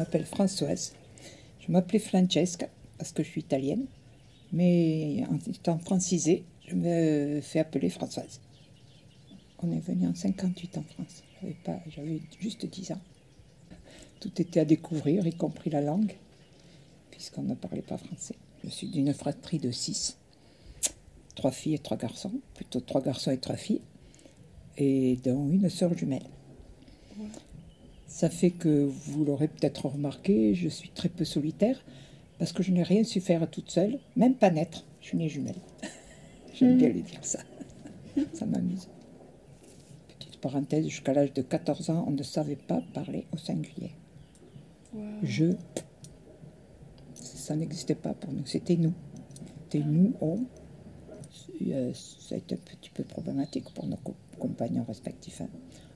M'appelle Françoise. Je m'appelais Francesca parce que je suis italienne. Mais en étant francisée, je me fais appeler Françoise. On est venu en 58 en France. J'avais juste 10 ans. Tout était à découvrir, y compris la langue, puisqu'on ne parlait pas français. Je suis d'une fratrie de 6. Trois filles et trois garçons. Plutôt trois garçons et trois filles. Et dont une sœur jumelle. Ça fait que vous l'aurez peut-être remarqué, je suis très peu solitaire parce que je n'ai rien su faire toute seule, même pas naître. Je suis née jumelle. J'aime bien le dire ça. ça m'amuse. Petite parenthèse, jusqu'à l'âge de 14 ans, on ne savait pas parler au singulier. Je, ça n'existait pas pour nous, c'était nous. C'était nous, on. Euh, ça a été un petit peu problématique pour nos compagnons respectifs. Hein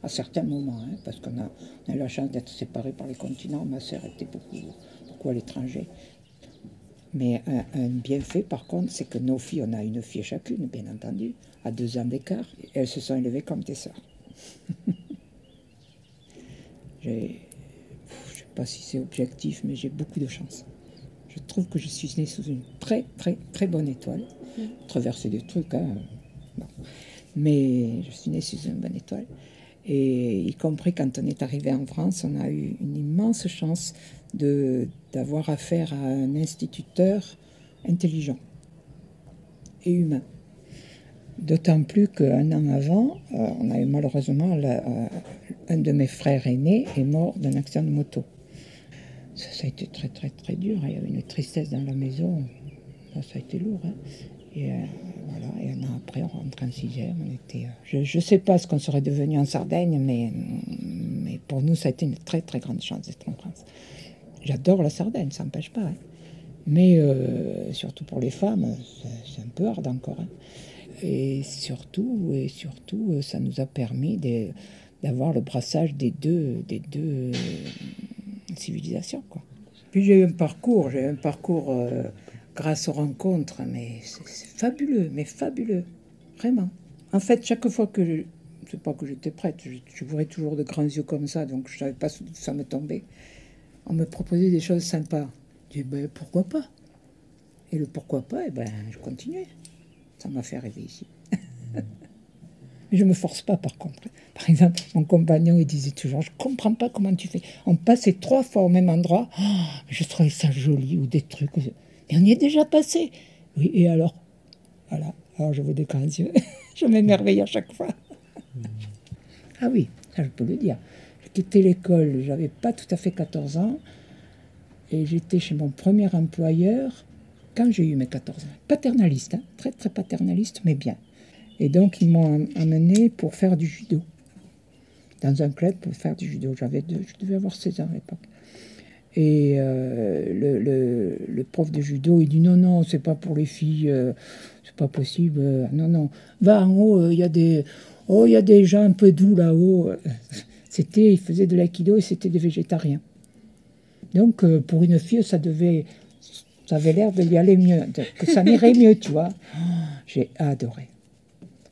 à certains moments, hein, parce qu'on a, on a eu la chance d'être séparés par les continents. Ma sœur était beaucoup, beaucoup à l'étranger. Mais un, bienfait, par contre, c'est que nos filles, on a une fille chacune, bien entendu, à deux ans d'écart, elles se sont élevées comme des sœurs. je ne sais pas si c'est objectif, mais j'ai beaucoup de chance. Je trouve que je suis née sous une très, très, très bonne étoile. Mmh. Traverser des trucs, hein. Mais je suis née sous une bonne étoile. Et y compris quand on est arrivé en France, on a eu une immense chance d'avoir affaire à un instituteur intelligent et humain. D'autant plus qu'un an avant, euh, on a eu malheureusement euh, un de mes frères aînés est mort d'un accident de moto. Ça, a été très très très dur. Il y avait une tristesse dans la maison. Ça, a été lourd. Hein. Et euh, voilà, et un an après, on rentre en sixième. On était, euh, je ne sais pas ce qu'on serait devenu en Sardaigne, mais, mais pour nous, ça a été une très très grande chance d'être en France. J'adore la Sardaigne, ça n'empêche pas. Hein. Mais euh, surtout pour les femmes, c'est un peu hard encore. Hein. Et surtout, et surtout, ça nous a permis d'avoir le brassage des deux, des deux civilisations. Quoi. Puis j'ai eu un parcours, j'ai eu un parcours grâce aux rencontres, mais c'est fabuleux, mais fabuleux, vraiment. En fait, chaque fois que je, sais pas que j'étais prête, je, je toujours de grands yeux comme ça, donc je savais pas où ça me tombait. On me proposait des choses sympas. Je dis, ben, pourquoi pas? Et le pourquoi pas, eh ben, je continuais. Ça m'a fait rêver ici. Mais je me force pas, par contre. Par exemple, mon compagnon, il disait toujours, je comprends pas comment tu fais. On passait trois fois au même endroit. Oh, je trouvais ça joli ou des trucs. Mais on y est déjà passé. Oui, et alors? Voilà. Alors je vous yeux. je m'émerveille à chaque fois. ah oui, ça je peux le dire. J'ai quitté l'école, j'avais pas tout à fait 14 ans. Et j'étais chez mon premier employeur quand j'ai eu mes 14 ans. Paternaliste, hein, très très paternaliste, mais bien. Et donc ils m'ont amené pour faire du judo. Dans un club pour faire du judo. J'avais je devais avoir 16 ans à l'époque. Et euh, le, le, le, prof de judo, il dit non, non, c'est pas pour les filles, euh, c'est pas possible. Euh, non, non, va en haut, il y a des, oh, il y a des gens un peu doux là-haut. C'était, il faisait de l'aïkido et c'était des végétariens. Donc pour une fille, ça devait, ça avait l'air de lui aller mieux, que ça m'irait mieux, tu vois. J'ai adoré.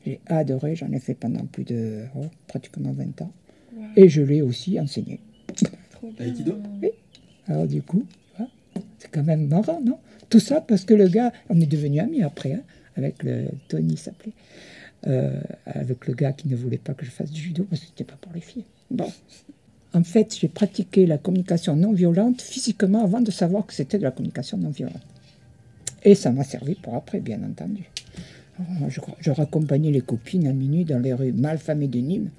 J'ai adoré, j'en ai fait pendant plus de oh, pratiquement 20 ans. Et je l'ai aussi enseigné. L'aïkido? Oui. Alors du coup, c'est quand même marrant, non? Tout ça parce que le gars, on est devenu amis après, hein, avec le Tony s'appelait, euh, avec le gars qui ne voulait pas que je fasse du judo parce que c'était pas pour les filles. Bon, en fait, j'ai pratiqué la communication non violente physiquement avant de savoir que c'était de la communication non violente. Et ça m'a servi pour après, bien entendu. je, je raccompagnais les copines à minuit dans les rues malfamées de Nîmes.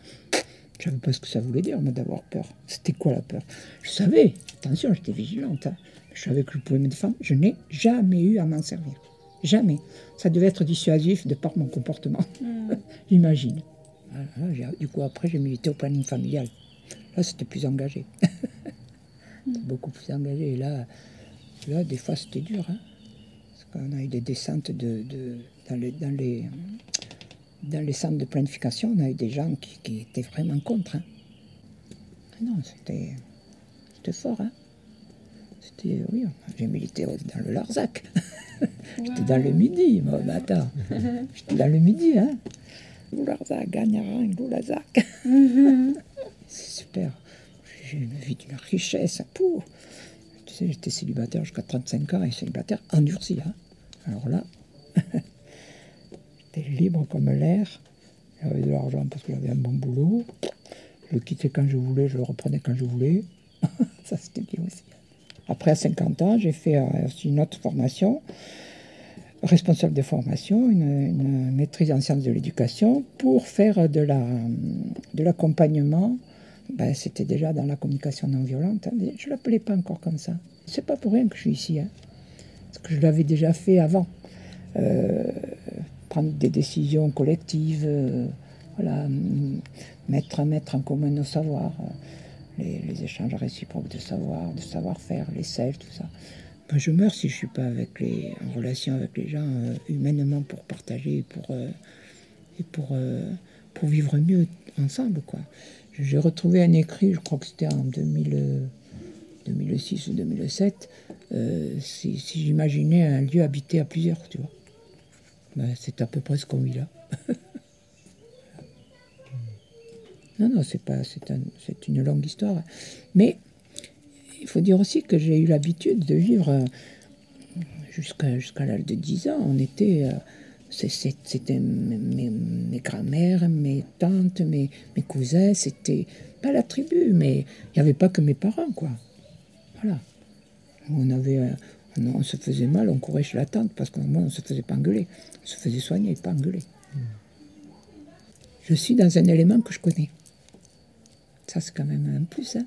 Je ne savais pas ce que ça voulait dire, moi, d'avoir peur. C'était quoi la peur? Je savais, attention, j'étais vigilante. Hein. Je savais que je pouvais me défendre. Je n'ai jamais eu à m'en servir. Jamais. Ça devait être dissuasif de par mon comportement. Hmm. J'imagine. du coup, après, j'ai milité au planning familial. Là, c'était plus engagé. Beaucoup plus engagé. Et là, là des fois, c'était dur. Hein. Parce qu'on a eu des descentes de, dans, les, dans les dans les centres de planification, on a eu des gens qui, étaient vraiment contre. Hein. Ah non, c'était, fort. Hein. C'était, oui, j'ai milité dans le Larzac. J'étais dans le Midi, moi, bah, attends. J'étais dans le Midi, hein. Larzac, Gagnarin, Larzac. C'est super. j'ai une vie d'une richesse. Pour. Tu sais, j'étais célibataire jusqu'à 35 ans et célibataire endurci. Hein. Alors là, libre comme l'air. J'avais de l'argent parce que j'avais un bon boulot. Je le quittais quand je voulais, je le reprenais quand je voulais. Ça, c'était bien aussi. Après, à 50 ans, j'ai fait euh, aussi une autre formation, responsable de formation, une, maîtrise en sciences de l'éducation, pour faire de, la, de l'accompagnement. Ben, c'était déjà dans la communication non violente. Hein, je ne l'appelais pas encore comme ça. C'est pas pour rien que je suis ici. Hein, parce que je l'avais déjà fait avant. Euh, prendre des décisions collectives, euh, voilà, mettre, mettre en commun nos savoirs les, échanges réciproques de savoir, de savoir-faire, les sels, tout ça. Moi, je meurs si je suis pas en relation avec les gens euh, humainement pour partager et pour, euh, et pour, euh, pour vivre mieux ensemble. quoi. J'ai retrouvé un écrit, je crois que c'était en 2000, 2006 ou 2007, si, si j'imaginais un lieu habité à plusieurs, tu vois. C'est à peu près ce qu'on vit là. Non, non, c'est pas, c'est un, une longue histoire. Mais il faut dire aussi que j'ai eu l'habitude de vivre euh, jusqu'à jusqu'à l'âge de 10 ans. On était, euh, c'était mes, mes grand-mères, mes tantes, mes, mes cousins. C'était pas la tribu, mais il n'y avait pas que mes parents, quoi. Voilà. On avait, euh, on, se faisait mal, on courait chez la tante parce qu'au moins on se faisait pas engueuler. On se faisait soigner, pas engueuler. Je suis dans un élément que je connais. Ça, c'est quand même un plus. Hein.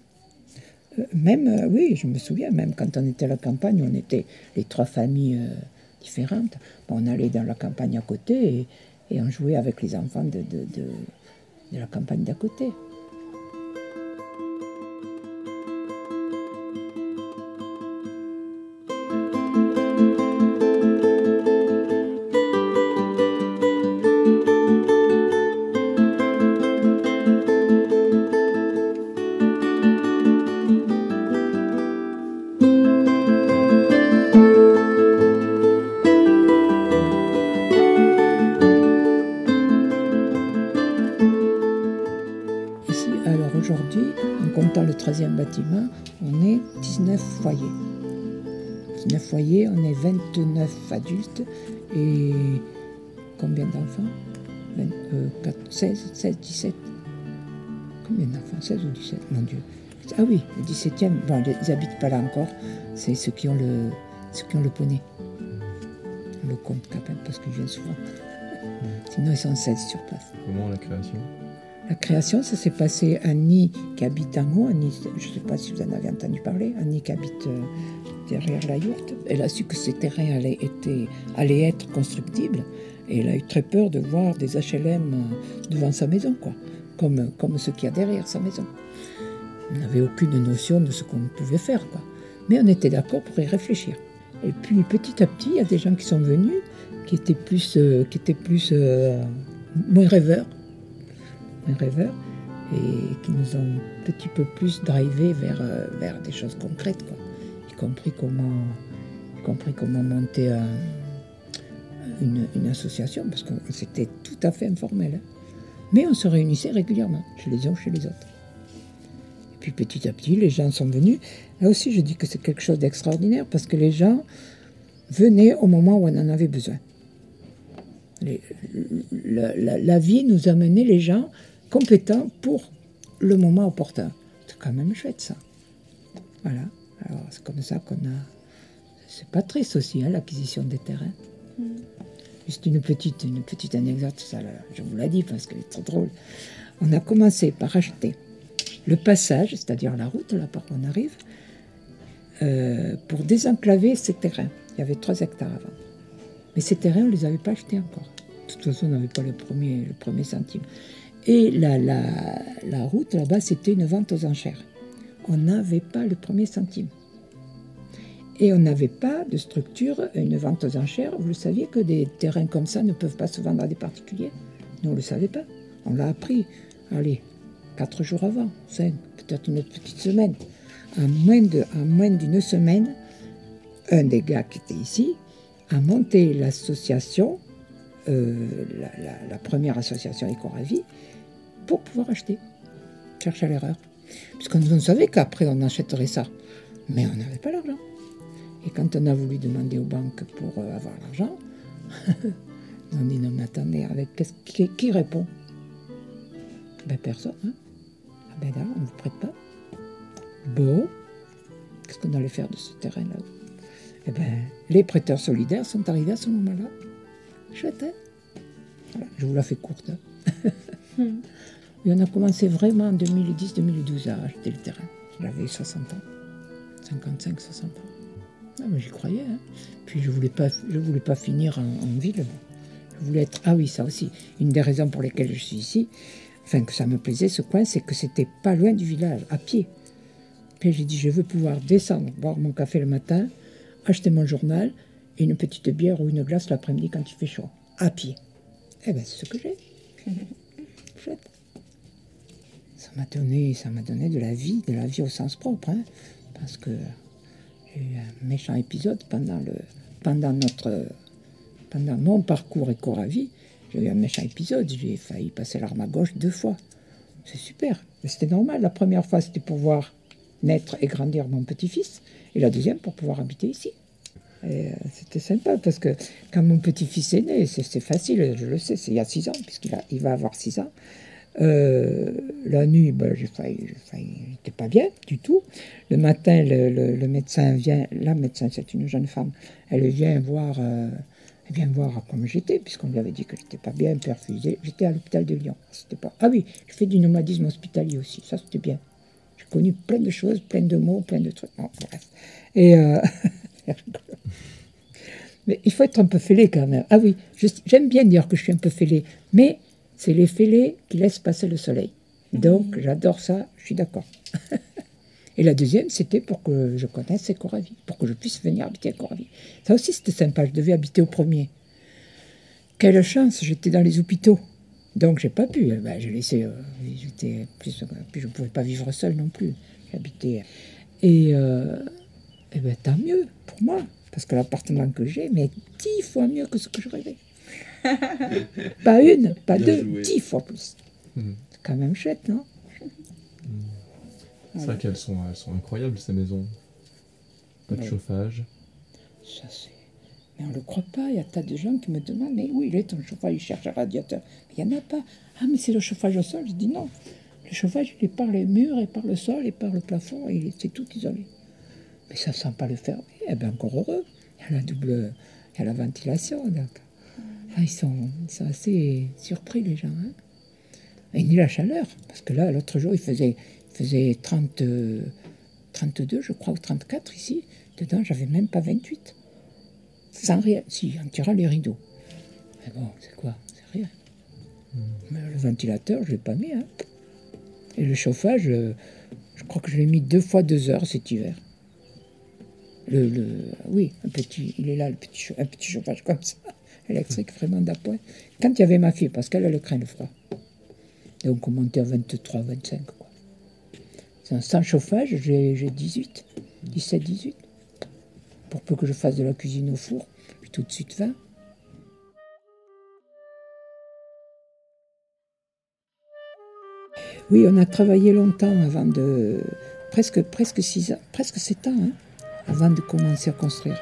Euh, même, euh, oui, je me souviens, même quand on était à la campagne, on était les trois familles euh, différentes. on allait dans la campagne à côté et, on jouait avec les enfants de la campagne d'à côté. On est 19 foyers. 19 foyers, on est 29 adultes et combien d'enfants? 16, 16, 17 Combien d'enfants? 16 ou 17 Mon Dieu. Ah oui, le 17e, bon, ils n'habitent pas là encore, c'est ceux qui ont le, ceux qui ont le poney. On le compte quand même parce qu'ils viennent souvent. Sinon, ils sont 16 sur place. Comment la création? La création, ça s'est passé. Annie qui habite en haut, je ne sais pas si vous en avez entendu parler, Annie qui habite euh, derrière la yourte, elle a su que ces terrains allaient, être constructibles et elle a eu très peur de voir des HLM euh, devant sa maison, quoi, comme, comme ce qu'il y a derrière sa maison. On n'avait aucune notion de ce qu'on pouvait faire, quoi. Mais on était d'accord pour y réfléchir. Et puis petit à petit, il y a des gens qui sont venus, qui étaient plus, euh, qui étaient plus moins rêveurs, rêveurs et qui nous ont un petit peu plus drivé vers, euh, vers des choses concrètes, quoi. y compris comment, y compris comment monter une, une, association, parce que c'était tout à fait informel. Hein. Mais on se réunissait régulièrement, chez les uns ou chez les autres. Et puis petit à petit, les gens sont venus. Là aussi, je dis que c'est quelque chose d'extraordinaire, parce que les gens venaient au moment où on en avait besoin. la, la, vie nous amenait les gens compétent pour le moment opportun. C'est quand même chouette ça. Voilà. Alors c'est comme ça qu'on a. C'est pas triste aussi, hein, l'acquisition des terrains. Mm. Juste une petite, une petite anecdote, ça, je vous l'ai dit parce qu'elle est trop drôle. On a commencé par acheter le passage, c'est-à-dire la route, là par où on arrive, euh, pour désenclaver ces terrains. Il y avait 3 hectares avant. Mais ces terrains, on ne les avait pas achetés encore. De toute façon, on n'avait pas le premier, le premier centime. Et la, la, la route là-bas, c'était une vente aux enchères. On n'avait pas le premier centime. Et on n'avait pas de structure, une vente aux enchères. Vous le saviez que des terrains comme ça ne peuvent pas se vendre à des particuliers? Nous, on ne le savait pas. On l'a appris, allez, quatre jours avant, cinq, peut-être une autre petite semaine. En moins, d'une semaine, un des gars qui était ici a monté l'association, euh, la, la, première association Écoravie, pour pouvoir acheter. Cherche à l'erreur. Puisqu'on savait qu'après on achèterait ça. Mais on n'avait pas l'argent. Et quand on a voulu demander aux banques pour euh, avoir l'argent, on dit non mais attendez, avec qui, qui, répond? Ben personne. Hein ah ben là, on ne vous prête pas. Bon, qu'est-ce qu'on allait faire de ce terrain-là? Eh ben, les prêteurs solidaires sont arrivés à ce moment-là. Chouette, hein voilà, je vous la fais courte. Et on a commencé vraiment en 2010-2012 à acheter le terrain. J'avais 60 ans. 55, 60 ans. Ah, mais j'y croyais. Hein. Puis je voulais pas, je voulais pas finir en, ville. Je voulais être. Ah oui, ça aussi. Une des raisons pour lesquelles je suis ici, enfin que ça me plaisait ce coin, c'est que c'était pas loin du village, à pied. Puis j'ai dit, je veux pouvoir descendre, boire mon café le matin, acheter mon journal et une petite bière ou une glace l'après-midi quand il fait chaud, à pied. Eh ben, c'est ce que j'ai. M'a donné, ça m'a donné de la vie, de la vie au sens propre. Hein parce que j'ai eu un méchant épisode pendant, le, pendant, notre, pendant mon parcours éco-ravi. J'ai eu un méchant épisode, j'ai failli passer l'arme à gauche deux fois. C'est super, c'était normal. La première fois, c'était pour voir naître et grandir mon petit-fils, et la deuxième pour pouvoir habiter ici. Euh, c'était sympa parce que quand mon petit-fils est né, c'est facile, je le sais, c'est il y a six ans, puisqu'il il va avoir six ans. Euh, la nuit, ben, j'étais pas bien du tout. Le matin, le, médecin vient, la médecin, c'est une jeune femme, elle vient voir, euh, elle vient voir comment j'étais, puisqu'on lui avait dit que j'étais pas bien, perfusé. J'étais à l'hôpital de Lyon. C'était pas. Ah oui, je fais du nomadisme hospitalier aussi. Ça, c'était bien. J'ai connu plein de choses, plein de mots, plein de trucs. bref. Et euh, mais il faut être un peu fêlé quand même. Ah oui, j'aime bien dire que je suis un peu fêlé, mais c'est les fêlés qui laissent passer le soleil. Donc, j'adore ça, je suis d'accord. Et la deuxième, c'était pour que je connaisse Coravi, pour que je puisse venir habiter à Coravi. Ça aussi, c'était sympa, je devais habiter au premier. Quelle chance, j'étais dans les hôpitaux. Donc, j'ai pas pu. Ben, j'ai laissé. Euh, j'étais plus, puis je ne pouvais pas vivre seul non plus. J'habitais. Et, euh, et ben, tant mieux pour moi, parce que l'appartement que j'ai, mais dix fois mieux que ce que je rêvais. Pas une, pas deux, dix fois plus. Hmm. C'est quand même chouette, non? Hmm. C'est vrai qu'elles sont, elles sont incroyables, ces maisons. Pas de chauffage. Ça, c'est. Mais on ne le croit pas. Il y a tas de gens qui me demandent Mais où il est ton chauffage Il cherche un radiateur. il n'y en a pas. Ah, mais c'est le chauffage au sol? Je dis non. Le chauffage, il est par les murs, et par le sol, et par le plafond, et c'est tout isolé. Mais ça ne sent pas le fermer. Eh bien, encore heureux. Il y a la double. Il y a la ventilation. Donc. Ah, ils, sont, assez surpris, les gens. Hein. et ni la chaleur, parce que là, l'autre jour, il faisait, faisait 30, 32, je crois, ou 34 ici. Dedans, j'avais même pas 28. Sans rien. Si, en tirant les rideaux. Mais bon, c'est quoi? C'est rien. Hmm. Mais le ventilateur, je ne l'ai pas mis. Hein. Et le chauffage, euh, je crois que je l'ai mis deux fois deux heures cet hiver. Le, le, oui, un petit, il est là, le petit, un petit chauffage comme ça électrique vraiment d'appoint. Quand il y avait ma fille, parce qu'elle, le craint le froid. Donc on montait à 23, 25. Quoi. Sans chauffage, j'ai 18, 17, 18. Pour peu que je fasse de la cuisine au four, j'ai tout de suite faim. Oui, on a travaillé longtemps avant de. presque, presque 6 ans, presque 7 ans, hein, avant de commencer à construire.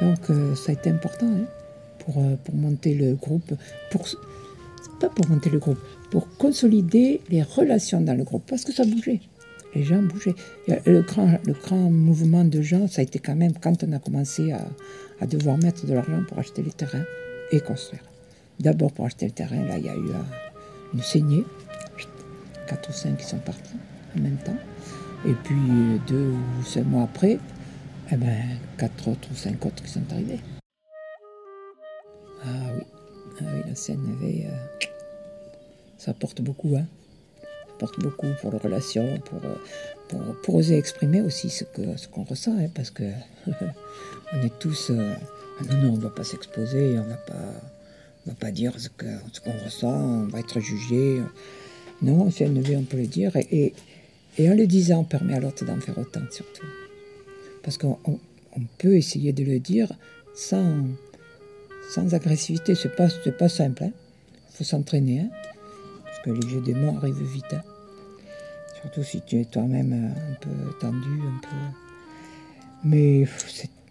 Donc euh, ça a été important. Hein pour, euh, pour monter le groupe, pour, pas pour monter le groupe, pour consolider les relations dans le groupe, parce que ça bougeait. Les gens bougeaient. Le grand, le grand mouvement de gens, ça a été quand même quand on a commencé à, devoir mettre de l'argent pour acheter les terrains et construire. D'abord pour acheter le terrain, là il y a eu une saignée, quatre ou cinq qui sont partis en même temps. Et puis deux ou cinq mois après, eh ben, quatre autres ou cinq autres qui sont arrivés. Ah oui, ah oui la avait. Euh, ça apporte beaucoup, hein. Ça apporte beaucoup pour les relations, pour, euh, pour, pour, oser exprimer aussi ce qu'on ce ressent, hein, parce que on est tous. Euh, non, non, on ne va pas s'exposer, on ne va pas dire ce qu'on ressent, on va être jugé. Non, veut, on peut le dire. Et, et, en le disant, on permet à l'autre d'en faire autant, surtout. Parce qu'on on peut essayer de le dire sans sans agressivité. C'est pas, pas simple. Il hein. faut s'entraîner. Hein. parce que les jeux des mots arrivent vite. Hein. Surtout si tu es toi-même un peu tendu, un peu. Mais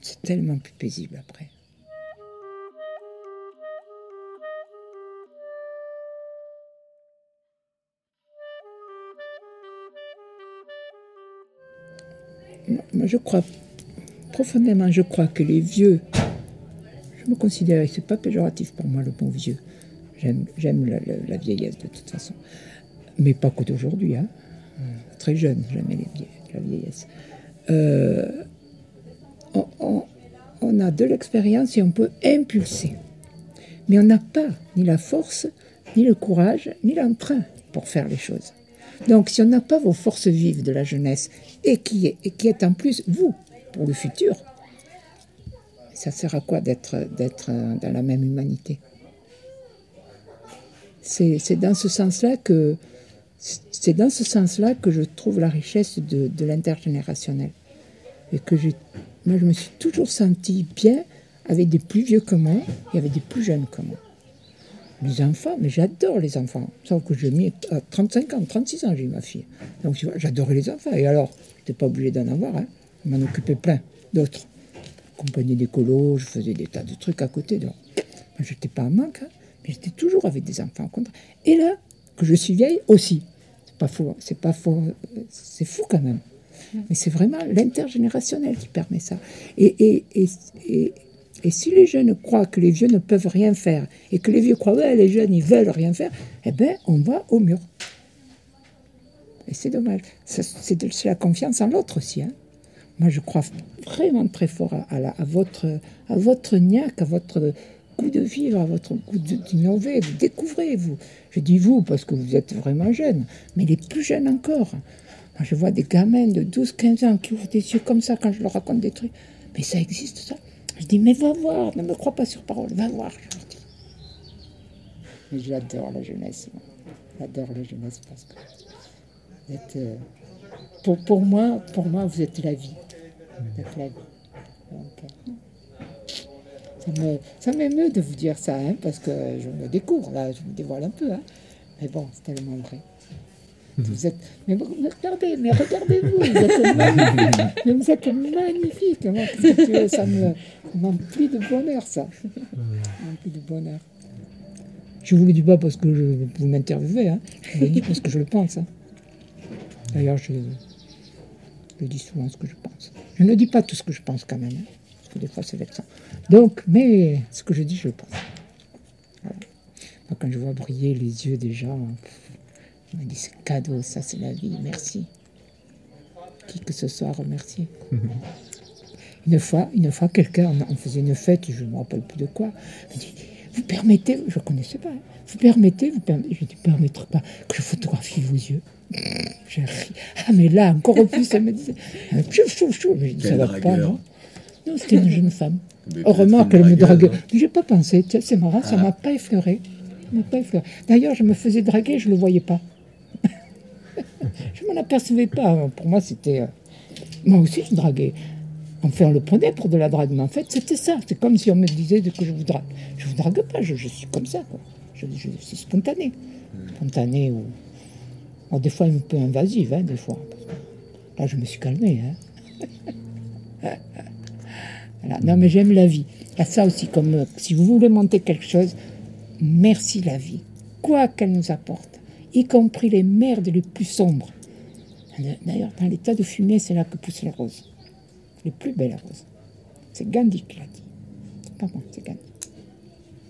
c'est tellement plus paisible après. Je crois profondément, je crois que les vieux, me considère, c'est pas péjoratif pour moi le bon vieux, j'aime la, vieillesse de toute façon, mais pas que d'aujourd'hui, hein. très jeune, j'aimais la vieillesse. Euh, on, a de l'expérience et on peut impulser, mais on n'a pas ni la force, ni le courage, ni l'entrain pour faire les choses. Donc si on n'a pas vos forces vives de la jeunesse et qui est, et qui est en plus vous pour le futur, ça sert à quoi d'être dans la même humanité? C'est dans ce sens-là que je trouve la richesse de, l'intergénérationnel et que moi je me suis toujours senti bien avec des plus vieux que moi et avec des plus jeunes que moi. Les enfants, mais j'adore les enfants. Sauf que j'ai mis à 35 ans, 36 ans, j'ai eu ma fille. Donc tu vois, j'adorais les enfants. Et alors, je n'étais pas obligé d'en avoir. Hein. Je m'en occupais plein d'autres. Compagnie d'écolo, je faisais des tas de trucs à côté. Donc, moi, j'étais pas en manque, hein. mais j'étais toujours avec des enfants. Et là, que je suis vieille aussi. C'est pas faux, c'est pas faux, c'est fou quand même. Mais c'est vraiment l'intergénérationnel qui permet ça. Et, et, et, et et si les jeunes croient que les vieux ne peuvent rien faire, et que les vieux croient, que les jeunes, ils veulent rien faire, eh bien, on va au mur. Et c'est dommage. C'est la confiance en l'autre aussi. Hein. Moi, je crois vraiment très fort à, votre, à votre niaque, à votre goût de vivre, à votre goût d'innover. Vous découvrez, vous. Je dis vous parce que vous êtes vraiment jeune, mais les plus jeunes encore. Moi, je vois des gamins de 12-15 ans qui ouvrent des yeux comme ça quand je leur raconte des trucs. Mais ça existe, ça. Je dis, mais va voir, ne me crois pas sur parole, va voir, j'adore la jeunesse. J'adore la jeunesse parce que euh, pour, moi, pour moi, vous êtes la vie. Euh, ça m'émeut de vous dire ça, hein, parce que je me découvre, là, je me dévoile un peu. Hein. Mais bon, c'est tellement vrai. Vous êtes, mais, regardez, mais regardez-vous, vous êtes magnifique. mais vous êtes magnifique. ça me m'emplit de bonheur, ça. m'emplit de bonheur. Je vous le dis pas parce que je, vous m'interviewez, hein. je vous le dis parce que je le pense. Hein. D'ailleurs, je, je, dis souvent ce que je pense. Je ne dis pas tout ce que je pense quand même, hein, parce que des fois c'est vexant. Donc, mais ce que je dis, je le pense. Quand je vois briller les yeux des gens, il m'a dit c'est cadeau, ça c'est la vie, merci. Qui que ce soit, remercier. Une fois, une fois quelqu'un, on faisait une fête, je ne me rappelle plus de quoi, me dit Vous permettez, je ne connaissais pas, hein, vous permettez, vous permettez, je ne permettrai pas que je photographie vos yeux. J'ai ri. Ah, mais là, encore plus, elle me disait Chouf, chouf, chouf. J'ai dit Ça va pas, non Non, c'était une jeune femme. Heureusement qu'elle me draguait. Je n'ai pas pensé, c'est marrant, ça ne ah. m'a pas effleuré. D'ailleurs, je me faisais draguer, je ne le voyais pas. je ne m'en apercevais pas. Pour moi, c'était. Euh, moi aussi, je draguais. Enfin, on le prenait pour de la drague, mais en fait, c'était ça. C'est comme si on me disait que je vous drague. Je vous drague pas, je, suis comme ça. Je, suis spontané. Spontané ou. des fois, un peu invasive, hein, des fois. Là, je me suis calmé. Hein. Non, mais j'aime la vie. Il y a ça aussi, comme euh, si vous voulez monter quelque chose, merci la vie. Quoi qu'elle nous apporte, y compris les merdes les plus sombres. D'ailleurs, dans l'état de fumée, c'est là que poussent les roses les plus belles roses. C'est Gandhi qui l'a dit. C'est pas moi, c'est Gandhi.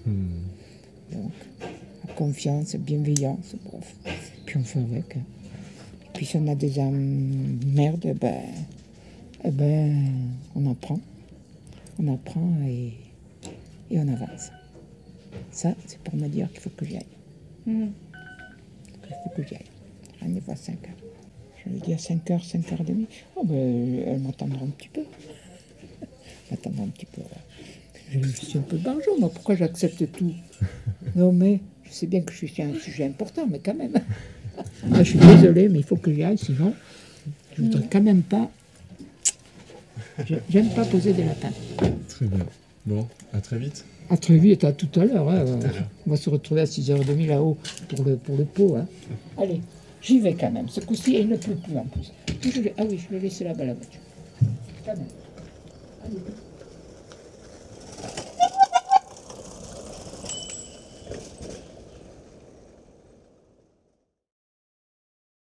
Hmm. Donc, la confiance, bienveillance, bref. Puis on fait avec. Hein. Et puis si on a des âmes merdes, eh ben, eh ben, on apprend. On apprend et, et on avance. Ça, c'est pour me dire qu'il faut que j'y aille. Hmm. Il faut que j'y aille. Rendez-vous à 5 heures. Je lui dis à 5h, 5h30. Oh, ben, elle m'attendra un petit peu. m'attendra un petit peu. Je lui suis un peu barjot, moi, pourquoi j'accepte tout? Non, mais je sais bien que je suis un sujet important, mais quand même. je suis désolée, mais il faut que j'y aille, sinon, je voudrais quand même pas. J'aime pas poser des lapins. Très bien. Bon, à très vite. À très vite, à tout à l'heure. Hein. On va se retrouver à 6h30 là-haut pour le, pour le pot. Hein. Allez. J'y vais quand même. Ce coup-ci, il ne pleut plus en plus. ah oui, je l'ai laissé là-bas la voiture.